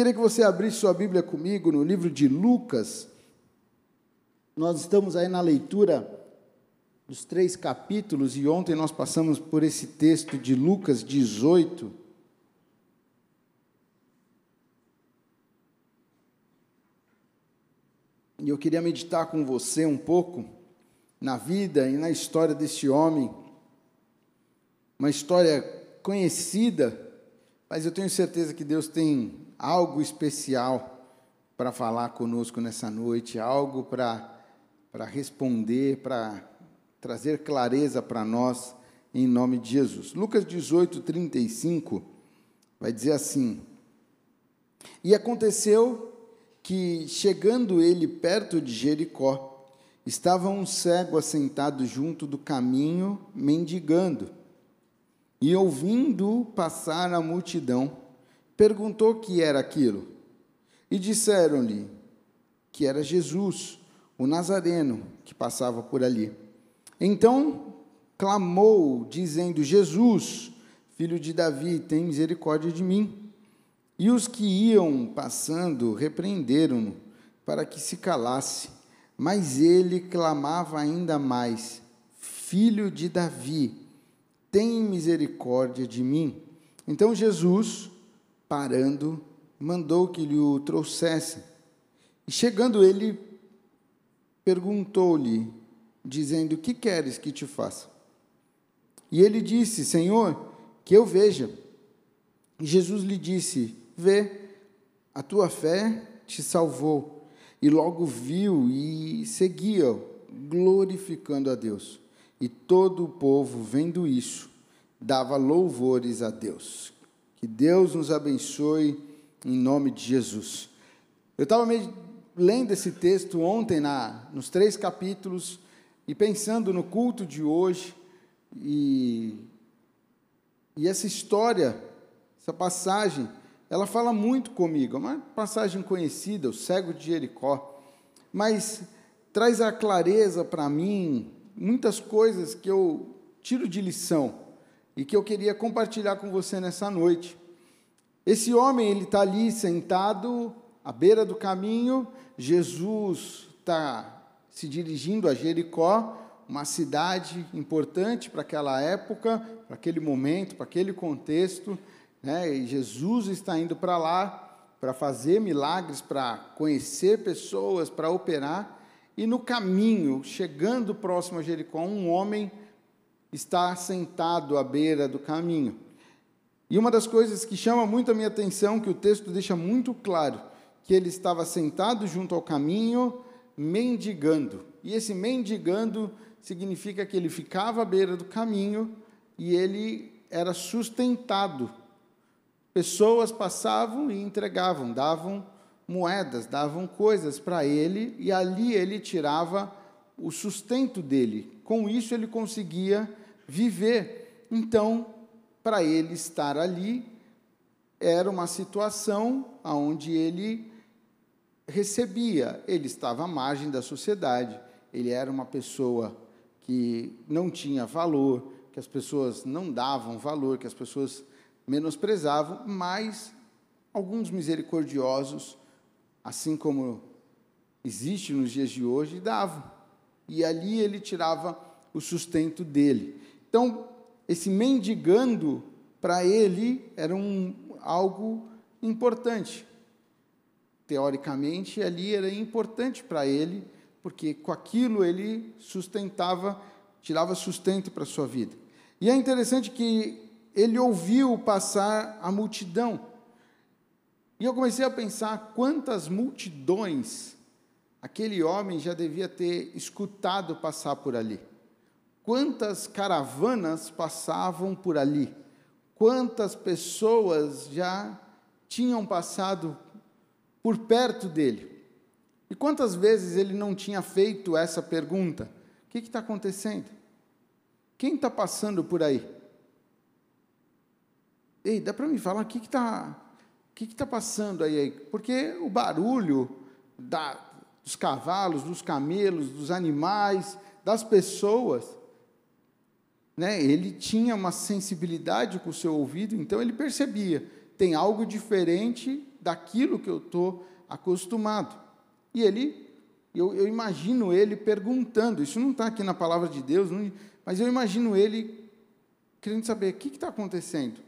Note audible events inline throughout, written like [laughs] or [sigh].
queria que você abrisse sua Bíblia comigo no livro de Lucas. Nós estamos aí na leitura dos três capítulos e ontem nós passamos por esse texto de Lucas 18. E eu queria meditar com você um pouco na vida e na história desse homem. Uma história conhecida, mas eu tenho certeza que Deus tem algo especial para falar conosco nessa noite, algo para, responder, para trazer clareza para nós, em nome de Jesus. Lucas 18, 35 vai dizer assim: E aconteceu que, chegando ele perto de Jericó, estava um cego assentado junto do caminho, mendigando. E ouvindo passar a multidão, perguntou que era aquilo. E disseram-lhe que era Jesus, o Nazareno, que passava por ali. Então clamou, dizendo: Jesus, filho de Davi, tem misericórdia de mim. E os que iam passando repreenderam-no para que se calasse. Mas ele clamava ainda mais: Filho de Davi, tem misericórdia de mim. Então Jesus, parando, mandou que lhe o trouxessem. E chegando ele, perguntou-lhe, dizendo: Que queres que te faça? E ele disse: Senhor, que eu veja. E Jesus lhe disse: Vê, a tua fé te salvou. E logo viu e seguia, glorificando a Deus. E todo o povo, vendo isso, dava louvores a Deus. Que Deus nos abençoe em nome de Jesus. Eu estava lendo esse texto ontem, na, nos três capítulos, e pensando no culto de hoje, e, e essa história, essa passagem, ela fala muito comigo. É uma passagem conhecida, o cego de Jericó, mas traz a clareza para mim muitas coisas que eu tiro de lição e que eu queria compartilhar com você nessa noite. Esse homem ele está ali sentado à beira do caminho. Jesus está se dirigindo a Jericó, uma cidade importante para aquela época, para aquele momento, para aquele contexto. Né? E Jesus está indo para lá para fazer milagres, para conhecer pessoas, para operar. E no caminho, chegando próximo a Jericó, um homem está sentado à beira do caminho. E uma das coisas que chama muito a minha atenção, que o texto deixa muito claro, que ele estava sentado junto ao caminho, mendigando. E esse mendigando significa que ele ficava à beira do caminho e ele era sustentado Pessoas passavam e entregavam, davam moedas, davam coisas para ele, e ali ele tirava o sustento dele. Com isso ele conseguia viver. Então, para ele estar ali, era uma situação onde ele recebia, ele estava à margem da sociedade, ele era uma pessoa que não tinha valor, que as pessoas não davam valor, que as pessoas menosprezavam, mas alguns misericordiosos, assim como existe nos dias de hoje, davam. E ali ele tirava o sustento dele. Então, esse mendigando, para ele, era um, algo importante. Teoricamente, ali era importante para ele, porque com aquilo ele sustentava, tirava sustento para a sua vida. E é interessante que ele ouviu passar a multidão. E eu comecei a pensar quantas multidões aquele homem já devia ter escutado passar por ali. Quantas caravanas passavam por ali? Quantas pessoas já tinham passado por perto dele? E quantas vezes ele não tinha feito essa pergunta? O que está acontecendo? Quem está passando por aí? Ei, dá para me falar o que está que que tá passando aí? Porque o barulho da, dos cavalos, dos camelos, dos animais, das pessoas, né, ele tinha uma sensibilidade com o seu ouvido, então ele percebia, tem algo diferente daquilo que eu estou acostumado. E ele, eu, eu, imagino ele perguntando, isso não está aqui na palavra de Deus, não, mas eu imagino ele querendo saber o que está acontecendo.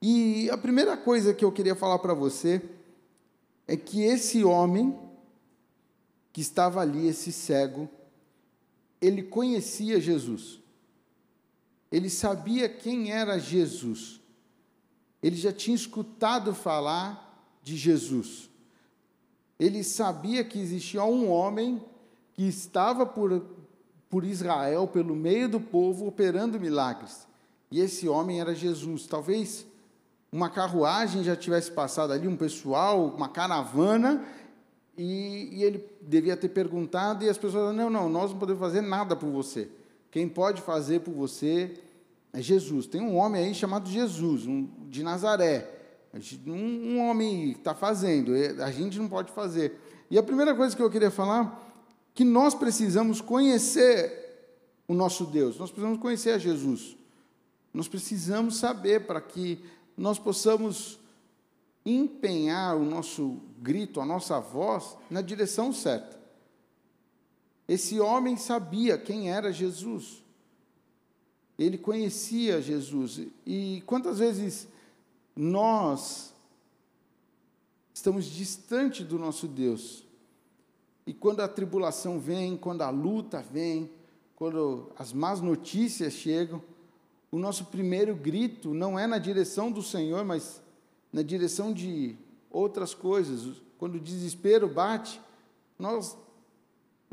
E a primeira coisa que eu queria falar para você é que esse homem que estava ali, esse cego, ele conhecia Jesus. Ele sabia quem era Jesus. Ele já tinha escutado falar de Jesus. Ele sabia que existia um homem que estava por, por Israel, pelo meio do povo, operando milagres. E esse homem era Jesus. Talvez uma carruagem já tivesse passado ali, um pessoal, uma caravana, e, e, ele devia ter perguntado, e as pessoas não, não, nós não podemos fazer nada por você. Quem pode fazer por você é Jesus. Tem um homem aí chamado Jesus, um, de Nazaré. Um, um homem está fazendo, a gente não pode fazer. E a primeira coisa que eu queria falar, que nós precisamos conhecer o nosso Deus, nós precisamos conhecer a Jesus. Nós precisamos saber para que nós possamos empenhar o nosso grito, a nossa voz na direção certa. Esse homem sabia quem era Jesus. Ele conhecia Jesus. E quantas vezes nós estamos distante do nosso Deus? E quando a tribulação vem, quando a luta vem, quando as más notícias chegam, o nosso primeiro grito não é na direção do Senhor, mas na direção de outras coisas. Quando o desespero bate, nós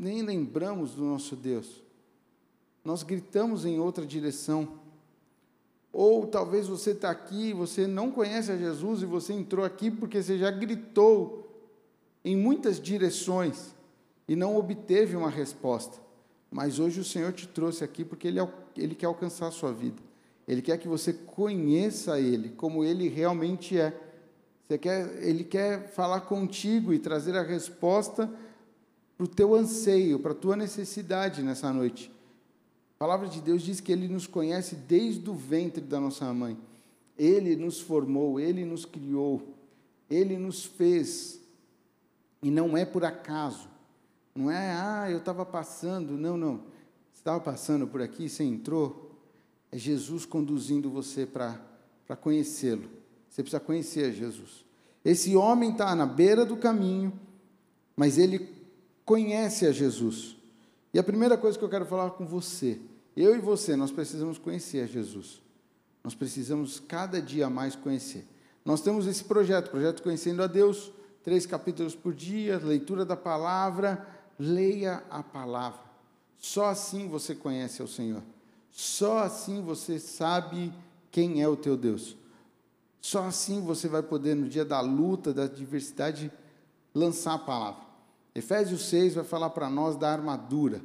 nem lembramos do nosso Deus. Nós gritamos em outra direção. Ou talvez você está aqui, você não conhece a Jesus e você entrou aqui porque você já gritou em muitas direções e não obteve uma resposta. Mas hoje o Senhor te trouxe aqui porque Ele, ele quer alcançar a sua vida. Ele quer que você conheça Ele como Ele realmente é. Quer, ele quer falar contigo e trazer a resposta para o teu anseio, para a tua necessidade nessa noite. A palavra de Deus diz que Ele nos conhece desde o ventre da nossa mãe. Ele nos formou, Ele nos criou, Ele nos fez. E não é por acaso. Não é, ah, eu estava passando. Não, não. Você estava passando por aqui, você entrou, é Jesus conduzindo você para conhecê-lo. Você precisa conhecer Jesus. Esse homem está na beira do caminho, mas ele conhece a Jesus. E a primeira coisa que eu quero falar com você, eu e você, nós precisamos conhecer a Jesus. Nós precisamos cada dia mais conhecer. Nós temos esse projeto, projeto Conhecendo a Deus, três capítulos por dia, leitura da palavra, leia a palavra. Só assim você conhece o Senhor. Só assim você sabe quem é o teu Deus. Só assim você vai poder, no dia da luta, da adversidade, lançar a palavra. Efésios 6 vai falar para nós da armadura.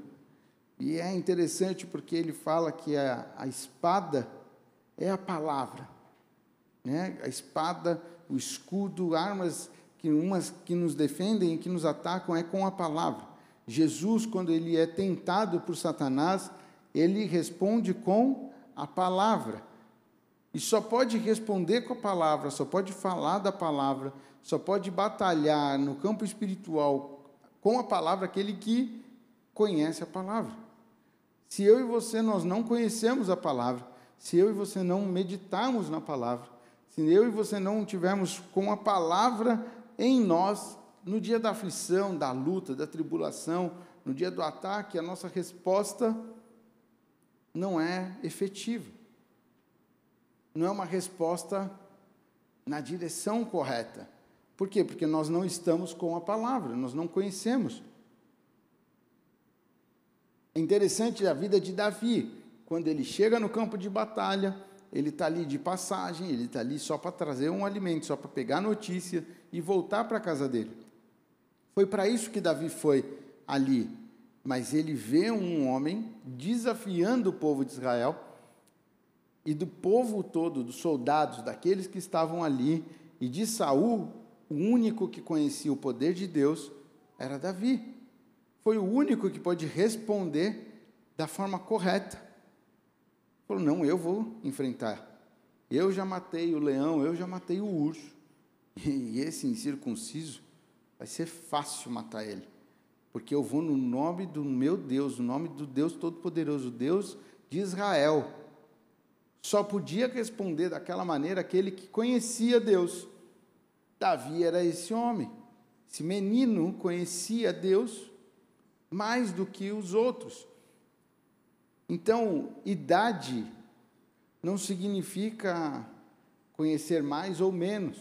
E é interessante porque ele fala que a, a espada é a palavra. Né? A espada, o escudo, armas que umas que nos defendem e que nos atacam é com a palavra. Jesus, quando ele é tentado por Satanás, ele responde com a palavra. E só pode responder com a palavra, só pode falar da palavra, só pode batalhar no campo espiritual com a palavra aquele que conhece a palavra. Se eu e você nós não conhecemos a palavra, se eu e você não meditarmos na palavra, se eu e você não tivermos com a palavra em nós, no dia da aflição, da luta, da tribulação, no dia do ataque, a nossa resposta não é efetiva. Não é uma resposta na direção correta. Por quê? Porque nós não estamos com a palavra, nós não conhecemos. É interessante a vida de Davi. Quando ele chega no campo de batalha, ele está ali de passagem, ele está ali só para trazer um alimento, só para pegar notícia e voltar para a casa dele. Foi para isso que Davi foi ali mas ele vê um homem desafiando o povo de Israel e do povo todo, dos soldados, daqueles que estavam ali, e de Saul, o único que conhecia o poder de Deus era Davi. Foi o único que pôde responder da forma correta. Falou: Não, eu vou enfrentar. Eu já matei o leão, eu já matei o urso. E esse incircunciso vai ser fácil matar ele. Porque eu vou no nome do meu Deus, no nome do Deus Todo-Poderoso, Deus de Israel. Só podia responder daquela maneira aquele que conhecia Deus. Davi era esse homem. Esse menino conhecia Deus mais do que os outros. Então, idade não significa conhecer mais ou menos.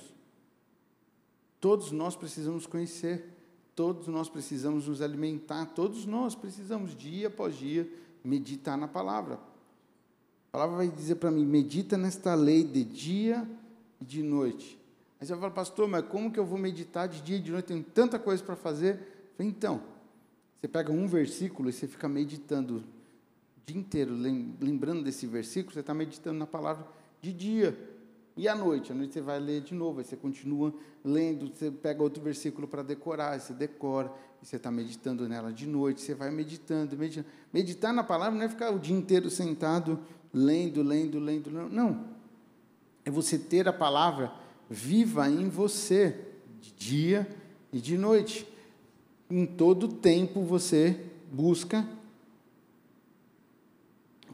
Todos nós precisamos conhecer, todos nós precisamos nos alimentar, todos nós precisamos, dia após dia, meditar na palavra. A palavra vai dizer para mim: medita nesta lei de dia e de noite. Aí você falar, pastor, mas como que eu vou meditar de dia e de noite? Tenho tanta coisa para fazer. falei, então, você pega um versículo e você fica meditando o dia inteiro, lembrando desse versículo, você está meditando na palavra de dia. E à noite? À noite você vai ler de novo, aí você continua lendo, você pega outro versículo para decorar, você decora, e você está meditando nela de noite, você vai meditando, meditando. Meditar na palavra não é ficar o dia inteiro sentado, lendo, lendo, lendo, não. É você ter a palavra viva em você, de dia e de noite. Em todo tempo você busca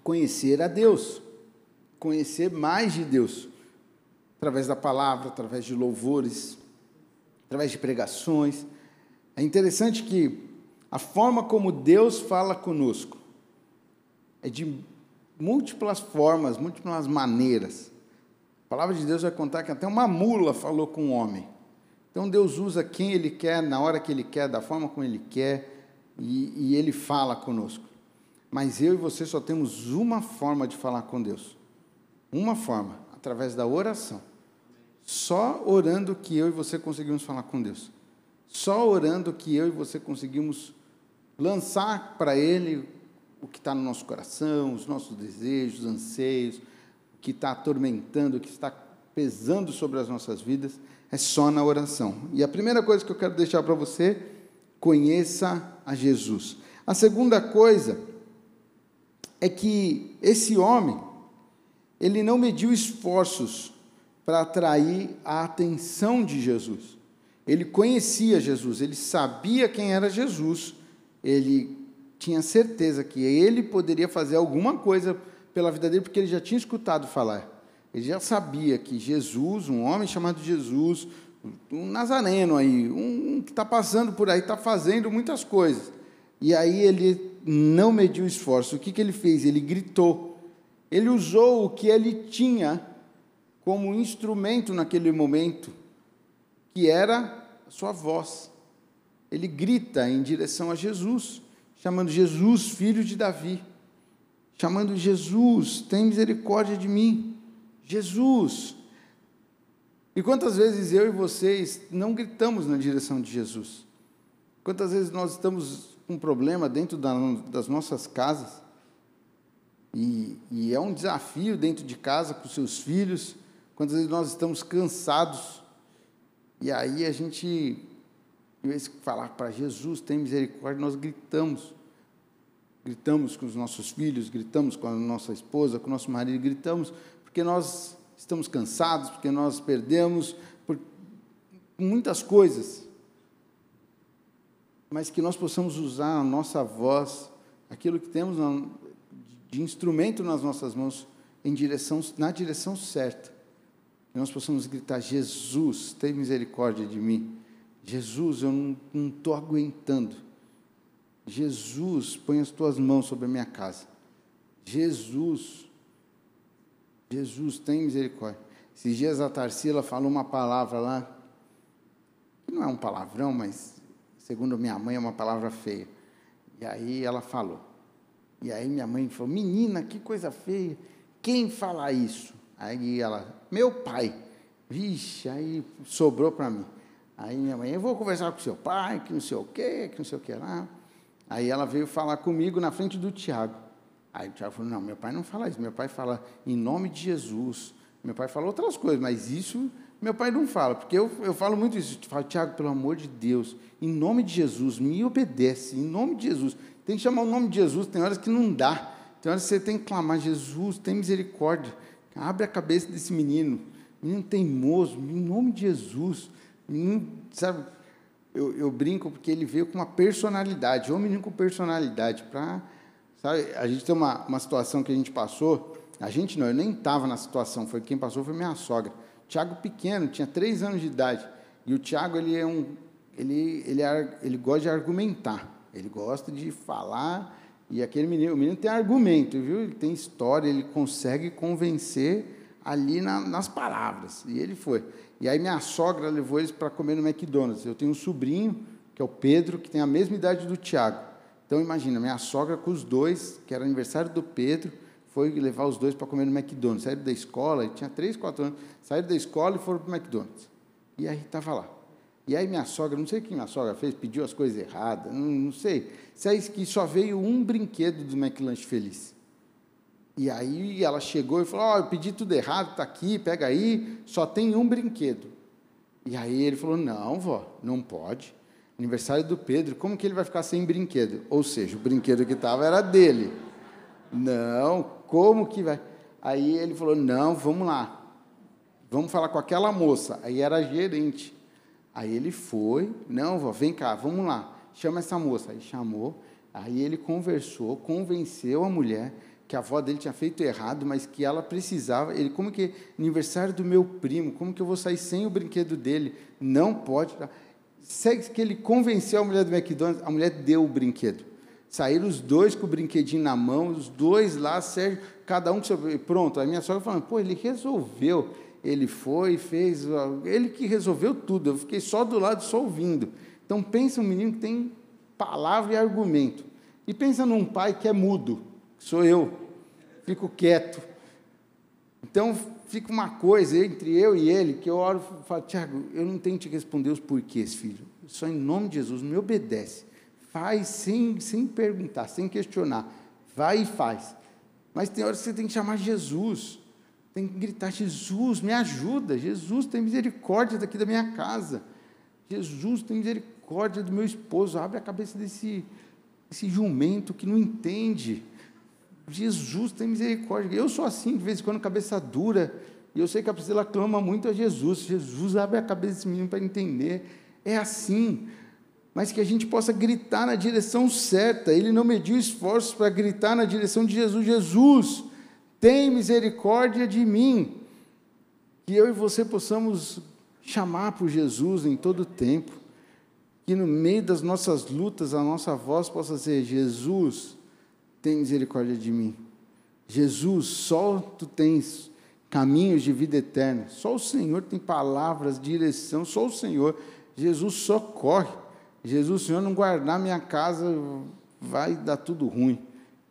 conhecer a Deus, conhecer mais de Deus, através da palavra, através de louvores, através de pregações. É interessante que a forma como Deus fala conosco é de múltiplas formas, múltiplas maneiras. A palavra de Deus vai contar que até uma mula falou com um homem. Então Deus usa quem Ele quer, na hora que Ele quer, da forma como Ele quer, e, e Ele fala conosco. Mas eu e você só temos uma forma de falar com Deus. Uma forma, através da oração. Só orando que eu e você conseguimos falar com Deus. Só orando que eu e você conseguimos lançar para Ele o que está no nosso coração, os nossos desejos, anseios, que está atormentando, que está pesando sobre as nossas vidas, é só na oração. E a primeira coisa que eu quero deixar para você, conheça a Jesus. A segunda coisa é que esse homem, ele não mediu esforços para atrair a atenção de Jesus. Ele conhecia Jesus, ele sabia quem era Jesus, ele tinha certeza que ele poderia fazer alguma coisa pela vida dele, porque ele já tinha escutado falar. Ele já sabia que Jesus, um homem chamado Jesus, um nazareno aí, um que está passando por aí, está fazendo muitas coisas. E aí ele não mediu esforço. O que, que ele fez? Ele gritou. Ele usou o que ele tinha como instrumento naquele momento, que era a sua voz. Ele grita em direção a Jesus, chamando Jesus, filho de Davi chamando Jesus, tem misericórdia de mim. Jesus. E quantas vezes eu e vocês não gritamos na direção de Jesus? Quantas vezes nós estamos com um problema dentro da, das nossas casas? E, e, é um desafio dentro de casa com seus filhos. Quantas vezes nós estamos cansados? E aí a gente, em vez de falar para Jesus, tem misericórdia, nós gritamos gritamos com os nossos filhos, gritamos com a nossa esposa, com o nosso marido, gritamos porque nós estamos cansados, porque nós perdemos, por muitas coisas. Mas que nós possamos usar a nossa voz, aquilo que temos de instrumento nas nossas mãos, em direção, na direção certa. Que nós possamos gritar: Jesus, tem misericórdia de mim. Jesus, eu não estou aguentando Jesus, põe as tuas mãos sobre a minha casa. Jesus, Jesus, tem misericórdia. Esses dias a Tarsila falou uma palavra lá, que não é um palavrão, mas segundo minha mãe é uma palavra feia. E aí ela falou. E aí minha mãe falou: Menina, que coisa feia. Quem fala isso? Aí ela, meu pai. Vixe, aí sobrou para mim. Aí minha mãe, eu vou conversar com seu pai, que não sei o quê, que não sei o que lá. Aí ela veio falar comigo na frente do Tiago. Aí o Tiago falou: Não, meu pai não fala isso. Meu pai fala em nome de Jesus. Meu pai fala outras coisas, mas isso meu pai não fala, porque eu, eu falo muito isso. Eu falo, Tiago, pelo amor de Deus, em nome de Jesus, me obedece, em nome de Jesus. Tem que chamar o nome de Jesus, tem horas que não dá. Tem horas que você tem que clamar: Jesus, tem misericórdia. Abre a cabeça desse menino. menino teimoso, em nome de Jesus. Menino, sabe, eu, eu brinco porque ele veio com uma personalidade, menino com personalidade, para. Sabe, a gente tem uma, uma situação que a gente passou, a gente não, eu nem estava na situação, foi quem passou foi minha sogra. Tiago pequeno, tinha três anos de idade. E o Tiago, ele é um. Ele, ele, ele gosta de argumentar, ele gosta de falar, e aquele menino, o menino tem argumento, viu? Ele tem história, ele consegue convencer ali na, nas palavras. E ele foi. E aí minha sogra levou eles para comer no McDonald's. Eu tenho um sobrinho, que é o Pedro, que tem a mesma idade do Tiago. Então imagina, minha sogra com os dois, que era aniversário do Pedro, foi levar os dois para comer no McDonald's. Saíram da escola, ele tinha 3, 4 anos, saíram da escola e foram para o McDonald's. E aí estava lá. E aí minha sogra, não sei o que minha sogra fez, pediu as coisas erradas, não, não sei. Sei que só veio um brinquedo do McLanche Feliz. E aí ela chegou e falou: Ó, oh, eu pedi tudo errado, está aqui, pega aí, só tem um brinquedo. E aí ele falou: Não, vó, não pode. Aniversário do Pedro, como que ele vai ficar sem brinquedo? Ou seja, o brinquedo que estava era dele. Não, como que vai? Aí ele falou: Não, vamos lá, vamos falar com aquela moça. Aí era gerente. Aí ele foi: Não, vó, vem cá, vamos lá, chama essa moça. Aí chamou, aí ele conversou, convenceu a mulher que a avó dele tinha feito errado, mas que ela precisava. Ele, como que aniversário do meu primo, como que eu vou sair sem o brinquedo dele? Não pode. Segue que ele convenceu a mulher do McDonald's, a mulher deu o brinquedo. Saíram os dois com o brinquedinho na mão, os dois lá, Sérgio, cada um com seu. Pronto, a minha sogra falando, pô, ele resolveu. Ele foi, fez, ele que resolveu tudo. Eu fiquei só do lado, só ouvindo. Então pensa um menino que tem palavra e argumento. E pensa num pai que é mudo sou eu, fico quieto. Então, fica uma coisa entre eu e ele, que eu oro e falo, Tiago, eu não tenho que te responder os porquês, filho. Só em nome de Jesus, me obedece. Faz sem, sem perguntar, sem questionar. Vai e faz. Mas tem horas que você tem que chamar Jesus. Tem que gritar, Jesus, me ajuda. Jesus, tem misericórdia daqui da minha casa. Jesus, tem misericórdia do meu esposo. Abre a cabeça desse, desse jumento que não entende. Jesus tem misericórdia. Eu sou assim, de vez em quando, cabeça dura. E eu sei que a Priscila clama muito a Jesus. Jesus abre a cabeça desse menino para entender. É assim. Mas que a gente possa gritar na direção certa. Ele não mediu esforços para gritar na direção de Jesus. Jesus, tem misericórdia de mim. Que eu e você possamos chamar por Jesus em todo o tempo. Que no meio das nossas lutas, a nossa voz possa ser: Jesus, tem misericórdia de mim. Jesus, só tu tens caminhos de vida eterna. Só o Senhor tem palavras, direção, só o Senhor. Jesus socorre. Jesus, Senhor não guardar minha casa, vai dar tudo ruim.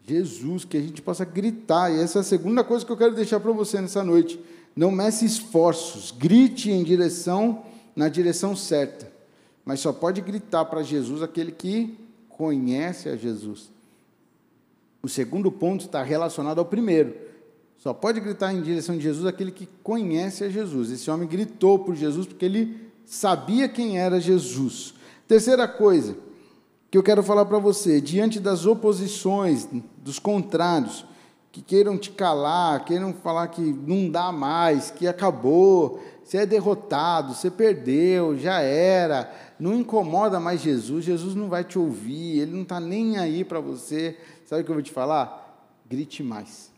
Jesus, que a gente possa gritar. E essa é a segunda coisa que eu quero deixar para você nessa noite. Não mece esforços, grite em direção, na direção certa. Mas só pode gritar para Jesus aquele que conhece a Jesus. O segundo ponto está relacionado ao primeiro. Só pode gritar em direção de Jesus aquele que conhece a Jesus. Esse homem gritou por Jesus porque ele sabia quem era Jesus. Terceira coisa que eu quero falar para você, diante das oposições, dos contrários, que queiram te calar, queiram falar que não dá mais, que acabou, você é derrotado, você perdeu, já era, não incomoda mais Jesus, Jesus não vai te ouvir, ele não está nem aí para você. Sabe o que eu vou te falar? Grite mais.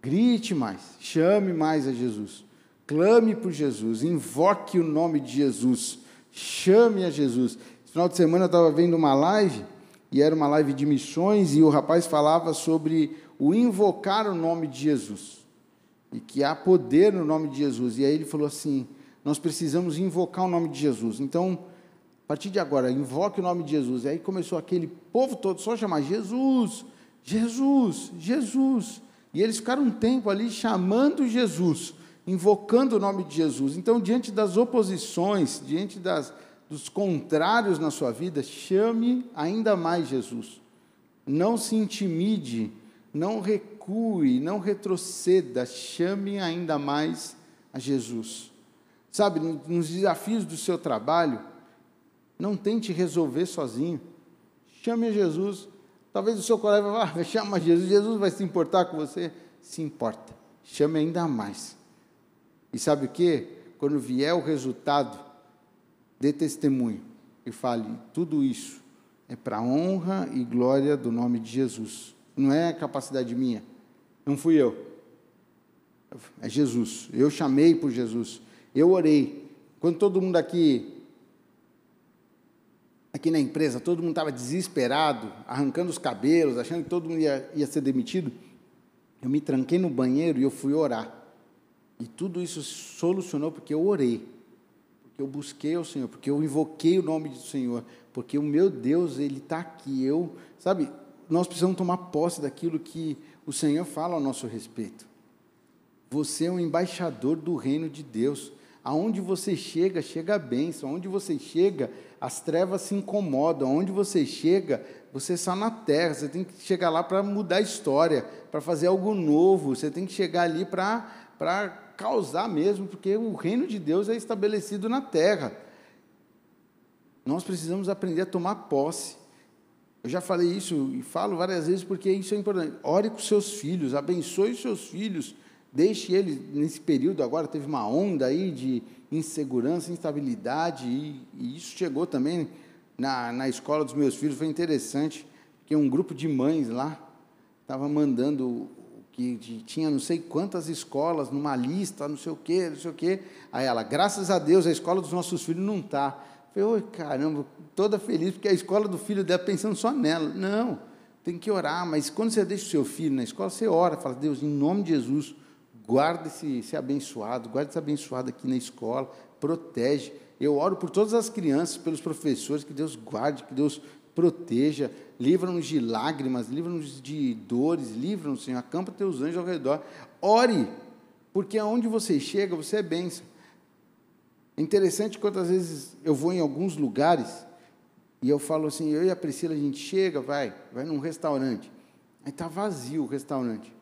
Grite mais. Chame mais a Jesus. Clame por Jesus. Invoque o nome de Jesus. Chame a Jesus. Esse final de semana eu estava vendo uma live, e era uma live de missões, e o rapaz falava sobre o invocar o nome de Jesus. E que há poder no nome de Jesus. E aí ele falou assim: nós precisamos invocar o nome de Jesus. Então, a partir de agora, invoque o nome de Jesus. E aí começou aquele povo todo só a chamar Jesus, Jesus, Jesus. E eles ficaram um tempo ali chamando Jesus, invocando o nome de Jesus. Então, diante das oposições, diante das, dos contrários na sua vida, chame ainda mais Jesus. Não se intimide, não recue, não retroceda, chame ainda mais a Jesus. Sabe, nos desafios do seu trabalho, não tente resolver sozinho. Chame a Jesus. Talvez o seu colega vá, ah, [laughs] chama Jesus, Jesus vai se importar com você? Se importa. Chame ainda mais. E sabe o que? Quando vier o resultado, dê testemunho e fale: tudo isso é para a honra e glória do nome de Jesus. Não é capacidade minha, não fui eu. É Jesus. Eu chamei por Jesus. Eu orei. Quando todo mundo aqui, aqui na empresa, todo mundo estava desesperado, arrancando os cabelos, achando que todo mundo ia, ia ser demitido, eu me tranquei no banheiro e eu fui orar. E tudo isso solucionou porque eu orei, porque eu busquei o Senhor, porque eu invoquei o nome do Senhor, porque o meu Deus, Ele está aqui. Eu, sabe, nós precisamos tomar posse daquilo que o Senhor fala ao nosso respeito. Você é um embaixador do reino de Deus. Aonde você chega, chega a bênção. Aonde você chega, as trevas se incomodam. Aonde você chega, você está na terra. Você tem que chegar lá para mudar a história, para fazer algo novo. Você tem que chegar ali para causar mesmo, porque o reino de Deus é estabelecido na terra. Nós precisamos aprender a tomar posse. Eu já falei isso e falo várias vezes porque isso é importante. Ore com seus filhos, abençoe seus filhos, deixe eles, nesse período agora, teve uma onda aí de insegurança, instabilidade, e, e isso chegou também na, na escola dos meus filhos, foi interessante, porque um grupo de mães lá estava mandando que tinha não sei quantas escolas numa lista, não sei o quê, não sei o quê. Aí ela, graças a Deus, a escola dos nossos filhos não está. Falei, oi, caramba, toda feliz, porque a escola do filho dela pensando só nela. Não, tem que orar, mas quando você deixa o seu filho na escola, você ora, fala, Deus, em nome de Jesus, guarda esse, esse abençoado, guarda esse abençoado aqui na escola, protege. Eu oro por todas as crianças, pelos professores, que Deus guarde, que Deus proteja, livra-nos de lágrimas, livra-nos de dores, livra-nos, Senhor, acampa teus anjos ao redor. Ore, porque aonde você chega, você é bênção. É interessante quantas vezes eu vou em alguns lugares e eu falo assim, eu e a Priscila, a gente chega, vai, vai num restaurante. Aí está vazio o restaurante.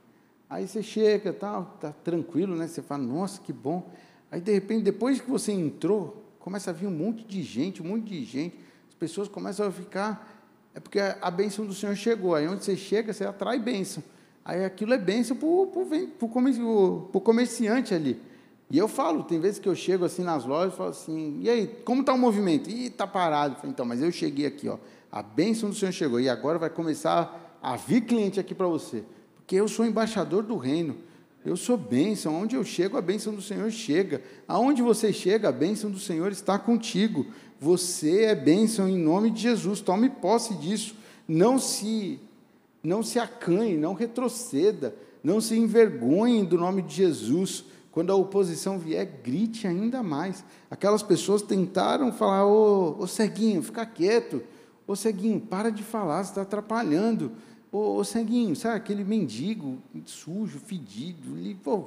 Aí você chega, tá, tá tranquilo, né? Você fala, nossa, que bom. Aí de repente, depois que você entrou, começa a vir um monte de gente, um monte de gente. As pessoas começam a ficar. É porque a bênção do Senhor chegou. Aí onde você chega, você atrai bênção. Aí aquilo é bênção para o comerciante ali. E eu falo, tem vezes que eu chego assim nas lojas e falo assim, e aí, como está o movimento? Ih, está parado. Falo, então, mas eu cheguei aqui, ó, a bênção do Senhor chegou, e agora vai começar a vir cliente aqui para você. Porque eu sou embaixador do reino. Eu sou bênção. Onde eu chego, a bênção do Senhor chega. Aonde você chega, a bênção do Senhor está contigo. Você é bênção em nome de Jesus. Tome posse disso. Não se não se acanhe, não retroceda, não se envergonhe do nome de Jesus. Quando a oposição vier, grite ainda mais. Aquelas pessoas tentaram falar: Ô, ô ceguinho, fica quieto. Ô ceguinho, para de falar, você está atrapalhando. Ô, ô ceguinho, sabe aquele mendigo sujo, fedido? Ele, pô,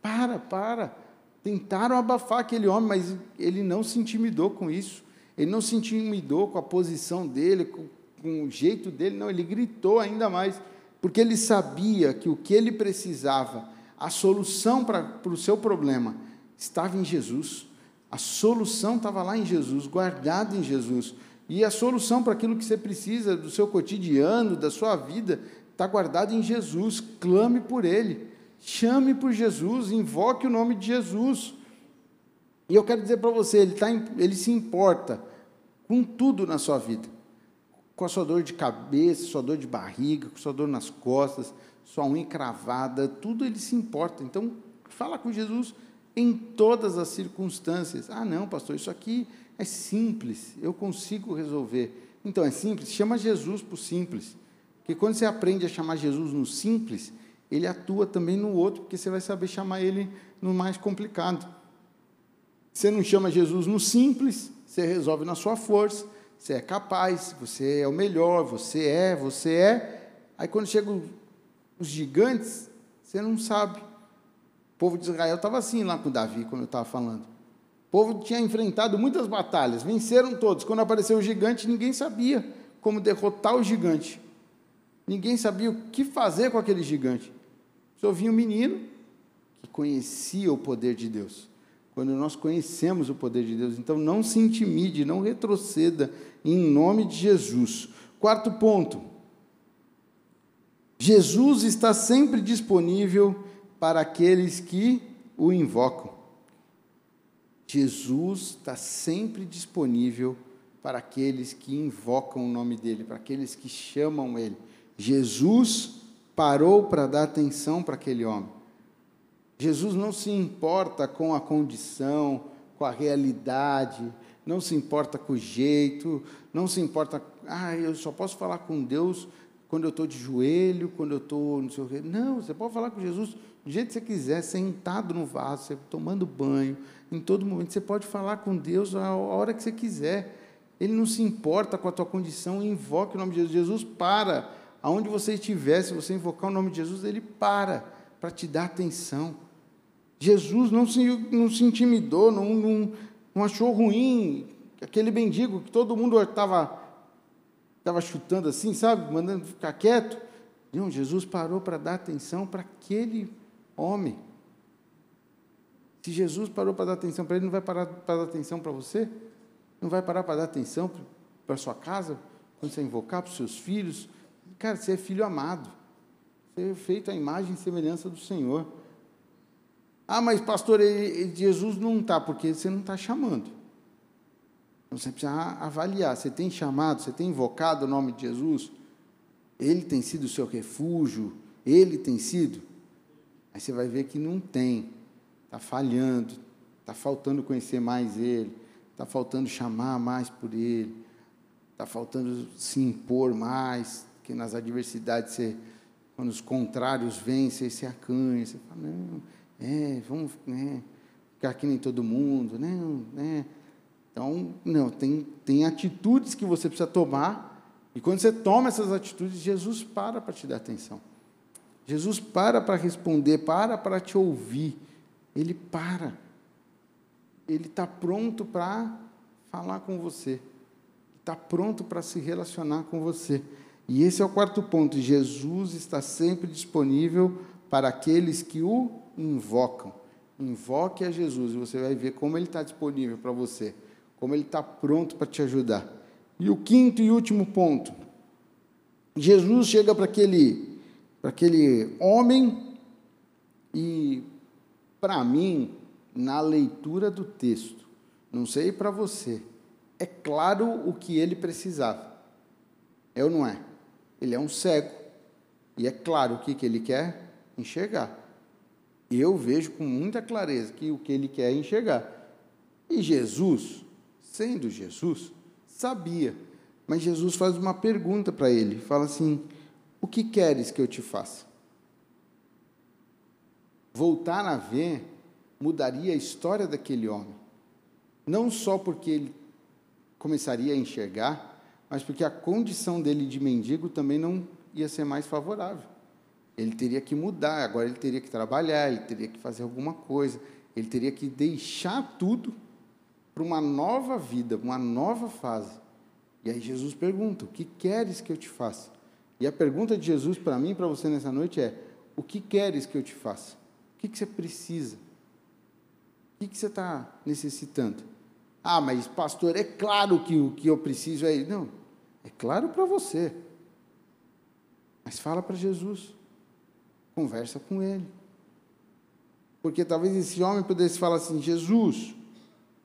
para, para. Tentaram abafar aquele homem, mas ele não se intimidou com isso. Ele não se intimidou com a posição dele, com, com o jeito dele, não, ele gritou ainda mais, porque ele sabia que o que ele precisava a solução para o seu problema estava em Jesus. A solução estava lá em Jesus, guardada em Jesus. E a solução para aquilo que você precisa do seu cotidiano, da sua vida, está guardada em Jesus. Clame por Ele. Chame por Jesus, invoque o nome de Jesus. E eu quero dizer para você, ele, tá, ele se importa com tudo na sua vida. Com a sua dor de cabeça, sua dor de barriga, com sua dor nas costas, sua unha cravada, tudo ele se importa. Então, fala com Jesus em todas as circunstâncias. Ah, não, pastor, isso aqui é simples, eu consigo resolver. Então, é simples, chama Jesus para o simples. Porque quando você aprende a chamar Jesus no simples, ele atua também no outro, porque você vai saber chamar ele no mais complicado. Você não chama Jesus no simples, você resolve na sua força, você é capaz, você é o melhor, você é, você é. Aí quando chega os gigantes, você não sabe. O povo de Israel estava assim lá com Davi, como eu estava falando. Povo tinha enfrentado muitas batalhas, venceram todos. Quando apareceu o gigante, ninguém sabia como derrotar o gigante. Ninguém sabia o que fazer com aquele gigante. Só vinha um menino que conhecia o poder de Deus. Quando nós conhecemos o poder de Deus, então não se intimide, não retroceda, em nome de Jesus. Quarto ponto, Jesus está sempre disponível para aqueles que o invocam. Jesus está sempre disponível para aqueles que invocam o nome dele, para aqueles que chamam ele. Jesus parou para dar atenção para aquele homem. Jesus não se importa com a condição, com a realidade, não se importa com o jeito, não se importa, ah, eu só posso falar com Deus quando eu estou de joelho, quando eu estou no seu. Não, você pode falar com Jesus do jeito que você quiser, sentado no vaso, você tomando banho, em todo momento. Você pode falar com Deus a hora que você quiser. Ele não se importa com a tua condição, invoque o nome de Jesus. Jesus para. Aonde você estiver, se você invocar o nome de Jesus, ele para para te dar atenção. Jesus não se, não se intimidou, não, não, não achou ruim aquele mendigo que todo mundo estava estava chutando assim, sabe, mandando ficar quieto. Não, Jesus parou para dar atenção para aquele homem. Se Jesus parou para dar atenção para ele, não vai parar para dar atenção para você? Não vai parar para dar atenção para a sua casa, quando você invocar para os seus filhos? Cara, você é filho amado. Você é feito à imagem e semelhança do Senhor. Ah, mas pastor, ele, Jesus não está, porque você não está chamando. Então você precisa avaliar. Você tem chamado, você tem invocado o nome de Jesus? Ele tem sido o seu refúgio? Ele tem sido? Aí você vai ver que não tem. Está falhando. Está faltando conhecer mais Ele. Está faltando chamar mais por Ele. Está faltando se impor mais. Que nas adversidades, você, quando os contrários vêm, você se acanha. Você fala, não, é, vamos né, ficar aqui nem todo mundo. Não, né? Então, não, tem, tem atitudes que você precisa tomar, e quando você toma essas atitudes, Jesus para para te dar atenção. Jesus para para responder, para para te ouvir. Ele para. Ele está pronto para falar com você. Está pronto para se relacionar com você. E esse é o quarto ponto. Jesus está sempre disponível para aqueles que o invocam. Invoque a Jesus e você vai ver como ele está disponível para você como Ele está pronto para te ajudar. E o quinto e último ponto: Jesus chega para aquele, para aquele homem e, para mim, na leitura do texto, não sei para você, é claro o que ele precisava. É ou não é? Ele é um cego. E é claro o que, que ele quer enxergar. Eu vejo com muita clareza que o que ele quer é enxergar. E Jesus, sendo Jesus, sabia. Mas Jesus faz uma pergunta para ele, fala assim: "O que queres que eu te faça?" Voltar a ver mudaria a história daquele homem. Não só porque ele começaria a enxergar, mas porque a condição dele de mendigo também não ia ser mais favorável. Ele teria que mudar, agora ele teria que trabalhar, ele teria que fazer alguma coisa, ele teria que deixar tudo para uma nova vida, uma nova fase. E aí Jesus pergunta: O que queres que eu te faça? E a pergunta de Jesus para mim e para você nessa noite é: O que queres que eu te faça? O que, que você precisa? O que, que você está necessitando? Ah, mas pastor, é claro que o que eu preciso é. Não, é claro para você. Mas fala para Jesus. Conversa com ele. Porque talvez esse homem pudesse falar assim: Jesus,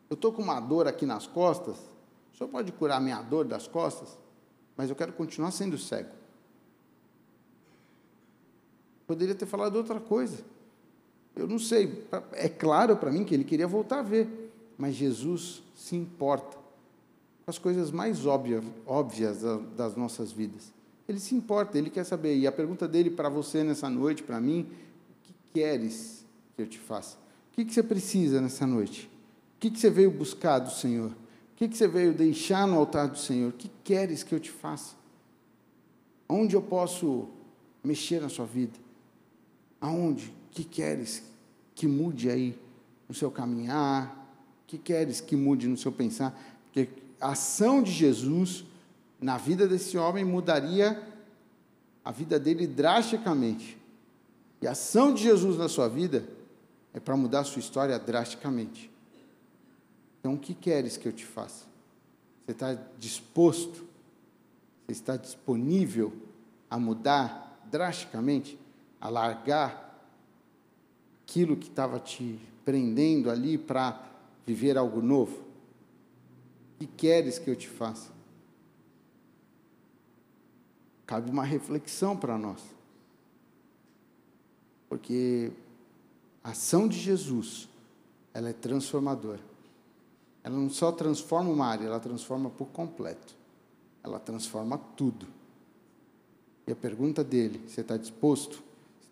eu estou com uma dor aqui nas costas, o senhor pode curar minha dor das costas? Mas eu quero continuar sendo cego. Poderia ter falado outra coisa. Eu não sei. É claro para mim que ele queria voltar a ver. Mas Jesus se importa com as coisas mais óbvias, óbvias das nossas vidas. Ele se importa, ele quer saber. E a pergunta dele para você nessa noite, para mim, o que queres que eu te faça? O que você precisa nessa noite? O que, que você veio buscar do Senhor? O que, que você veio deixar no altar do Senhor? O que queres que eu te faça? Onde eu posso mexer na sua vida? Aonde? Que queres que mude aí no seu caminhar? Que queres que mude no seu pensar? Porque a ação de Jesus na vida desse homem mudaria a vida dele drasticamente. E a ação de Jesus na sua vida é para mudar a sua história drasticamente. Então, o que queres que eu te faça? Você está disposto? Você está disponível a mudar drasticamente? A largar aquilo que estava te prendendo ali para viver algo novo? O que queres que eu te faça? Cabe uma reflexão para nós. Porque a ação de Jesus, ela é transformadora. Ela não só transforma uma área, ela transforma por completo. Ela transforma tudo. E a pergunta dele, você está disposto?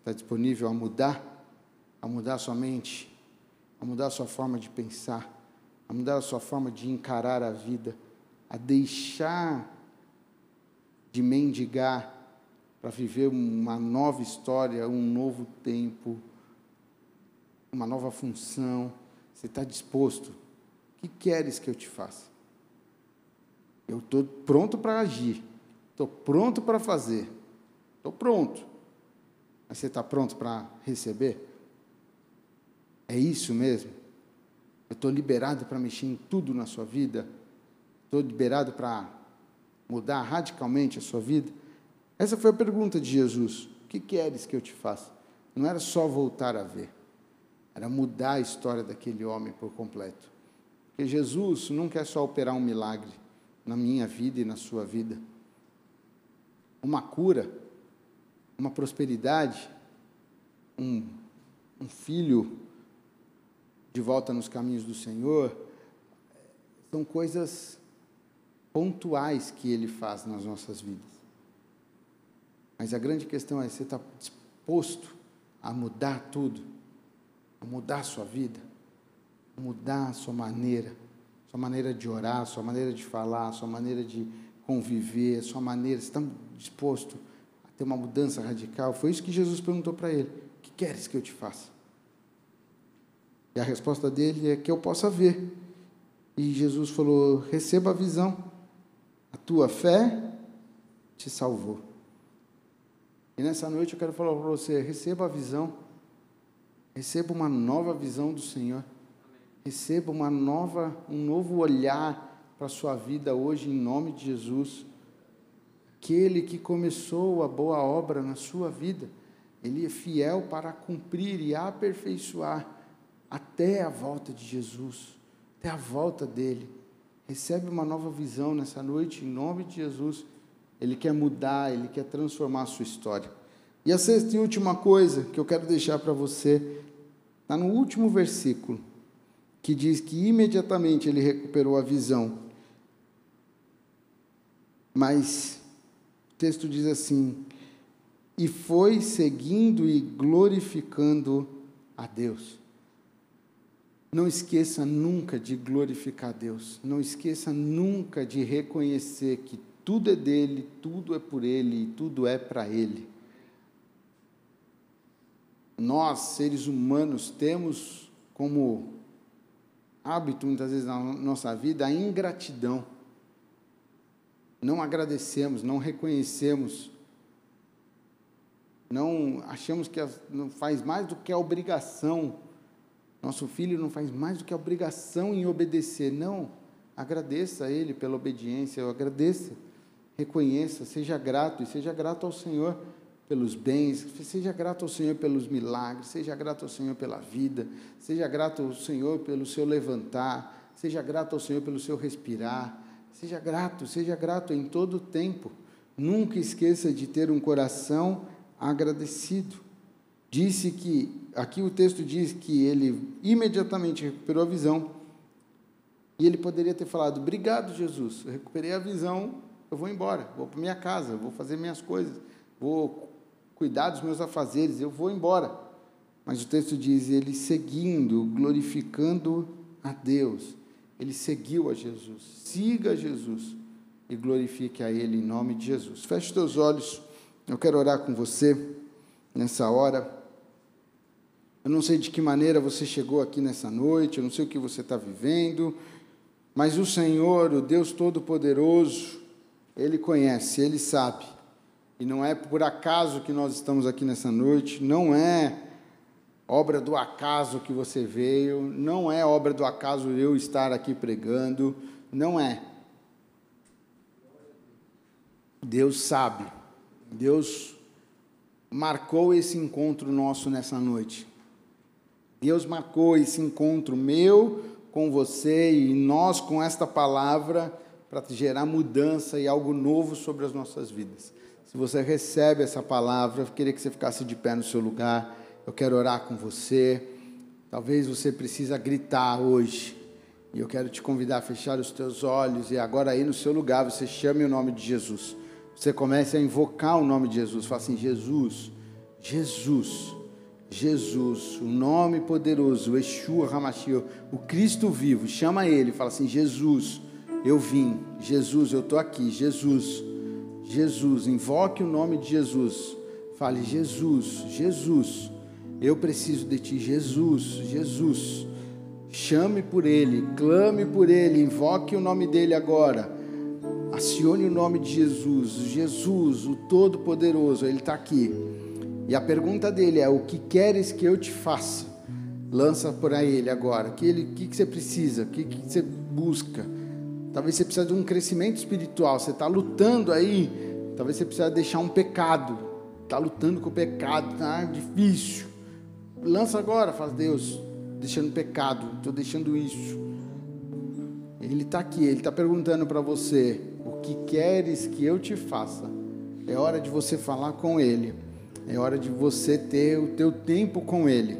Está disponível a mudar? A mudar a sua mente? A mudar a sua forma de pensar? A mudar a sua forma de encarar a vida? A deixar de mendigar para viver uma nova história, um novo tempo, uma nova função. Você está disposto? O que queres que eu te faça? Eu estou pronto para agir, estou pronto para fazer, estou pronto. Mas você está pronto para receber? É isso mesmo? Eu estou liberado para mexer em tudo na sua vida? Estou liberado para mudar radicalmente a sua vida? Essa foi a pergunta de Jesus. O que queres que eu te faça? Não era só voltar a ver, era mudar a história daquele homem por completo. Porque Jesus não quer só operar um milagre na minha vida e na sua vida. Uma cura, uma prosperidade, um, um filho de volta nos caminhos do Senhor, são coisas pontuais que Ele faz nas nossas vidas. Mas a grande questão é: você está disposto a mudar tudo, a mudar a sua vida, a mudar a sua maneira, sua maneira de orar, sua maneira de falar, sua maneira de conviver, sua maneira, você está disposto a ter uma mudança radical? Foi isso que Jesus perguntou para ele: O que queres que eu te faça? E a resposta dele é que eu possa ver. E Jesus falou: receba a visão, a tua fé te salvou. E nessa noite eu quero falar para você: receba a visão, receba uma nova visão do Senhor, receba uma nova, um novo olhar para a sua vida hoje, em nome de Jesus. Aquele que começou a boa obra na sua vida, ele é fiel para cumprir e aperfeiçoar até a volta de Jesus, até a volta dele. Recebe uma nova visão nessa noite, em nome de Jesus. Ele quer mudar, ele quer transformar a sua história. E a sexta e última coisa que eu quero deixar para você, está no último versículo, que diz que imediatamente ele recuperou a visão. Mas texto diz assim: e foi seguindo e glorificando a Deus. Não esqueça nunca de glorificar a Deus. Não esqueça nunca de reconhecer que tudo é dele, tudo é por ele e tudo é para ele. Nós, seres humanos, temos como hábito, muitas vezes na nossa vida, a ingratidão. Não agradecemos, não reconhecemos, não achamos que não faz mais do que a obrigação. Nosso filho não faz mais do que a obrigação em obedecer. Não, agradeça a ele pela obediência, agradeça reconheça, seja grato e seja grato ao Senhor pelos bens, seja grato ao Senhor pelos milagres, seja grato ao Senhor pela vida, seja grato ao Senhor pelo seu levantar, seja grato ao Senhor pelo seu respirar, seja grato, seja grato em todo o tempo. Nunca esqueça de ter um coração agradecido. Disse que, aqui o texto diz que ele imediatamente recuperou a visão, e ele poderia ter falado: Obrigado, Jesus, eu recuperei a visão, eu vou embora, vou para minha casa, vou fazer minhas coisas, vou cuidar dos meus afazeres, eu vou embora. Mas o texto diz: ele seguindo, glorificando a Deus, ele seguiu a Jesus. Siga Jesus e glorifique a Ele em nome de Jesus. Feche teus olhos, eu quero orar com você nessa hora. Eu não sei de que maneira você chegou aqui nessa noite, eu não sei o que você está vivendo, mas o Senhor, o Deus Todo-Poderoso, ele conhece, Ele sabe. E não é por acaso que nós estamos aqui nessa noite, não é obra do acaso que você veio, não é obra do acaso eu estar aqui pregando, não é. Deus sabe, Deus marcou esse encontro nosso nessa noite. Deus marcou esse encontro meu com você e nós com esta palavra para gerar mudança e algo novo sobre as nossas vidas. Se você recebe essa palavra, eu queria que você ficasse de pé no seu lugar. Eu quero orar com você. Talvez você precisa gritar hoje. E eu quero te convidar a fechar os teus olhos e agora aí no seu lugar você chame o nome de Jesus. Você comece a invocar o nome de Jesus. Fala assim: Jesus, Jesus, Jesus, o nome poderoso, o Yeshua Hamashio, o Cristo vivo. Chama ele, fala assim: Jesus, eu vim. Jesus, eu estou aqui. Jesus, Jesus, invoque o nome de Jesus. Fale: Jesus, Jesus, eu preciso de ti. Jesus, Jesus. Chame por ele, clame por ele, invoque o nome dele agora. Acione o nome de Jesus, Jesus, o Todo-Poderoso, ele está aqui. E a pergunta dele é: O que queres que eu te faça? Lança para ele agora. O que, ele, que, que você precisa? O que, que você busca? Talvez você precise de um crescimento espiritual. Você está lutando aí. Talvez você precise deixar um pecado. Está lutando com o pecado. Tá difícil. Lança agora. Fala, Deus, deixando pecado. Estou deixando isso. Ele está aqui. Ele está perguntando para você: O que queres que eu te faça? É hora de você falar com Ele. É hora de você ter o teu tempo com Ele.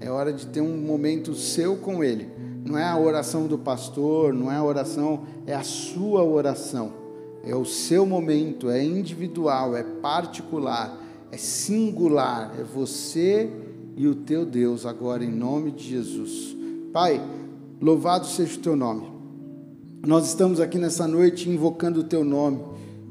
É hora de ter um momento seu com Ele. Não é a oração do pastor, não é a oração, é a sua oração. É o seu momento, é individual, é particular, é singular. É você e o teu Deus agora, em nome de Jesus. Pai, louvado seja o teu nome. Nós estamos aqui nessa noite invocando o teu nome.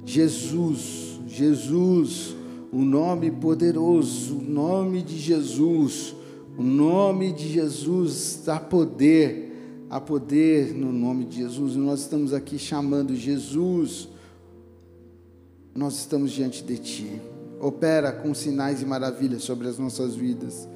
Jesus, Jesus o nome poderoso, o nome de Jesus, o nome de Jesus dá poder, há poder no nome de Jesus, e nós estamos aqui chamando Jesus, nós estamos diante de Ti, opera com sinais e maravilhas sobre as nossas vidas,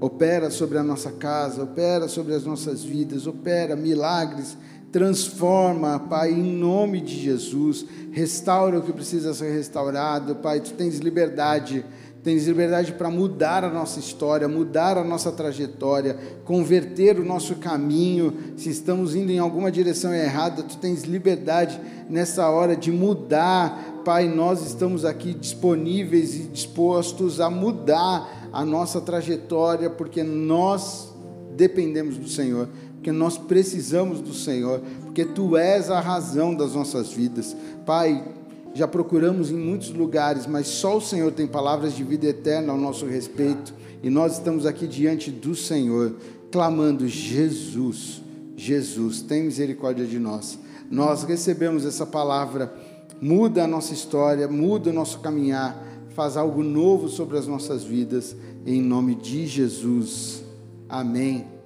opera sobre a nossa casa, opera sobre as nossas vidas, opera milagres, transforma, Pai, em nome de Jesus, restaura o que precisa ser restaurado, Pai, tu tens liberdade, tens liberdade para mudar a nossa história, mudar a nossa trajetória, converter o nosso caminho, se estamos indo em alguma direção errada, tu tens liberdade nessa hora de mudar, Pai, nós estamos aqui disponíveis e dispostos a mudar a nossa trajetória, porque nós dependemos do Senhor porque nós precisamos do Senhor, porque Tu és a razão das nossas vidas. Pai, já procuramos em muitos lugares, mas só o Senhor tem palavras de vida eterna ao nosso respeito, e nós estamos aqui diante do Senhor, clamando: Jesus, Jesus, tem misericórdia de nós. Nós recebemos essa palavra, muda a nossa história, muda o nosso caminhar, faz algo novo sobre as nossas vidas, em nome de Jesus. Amém.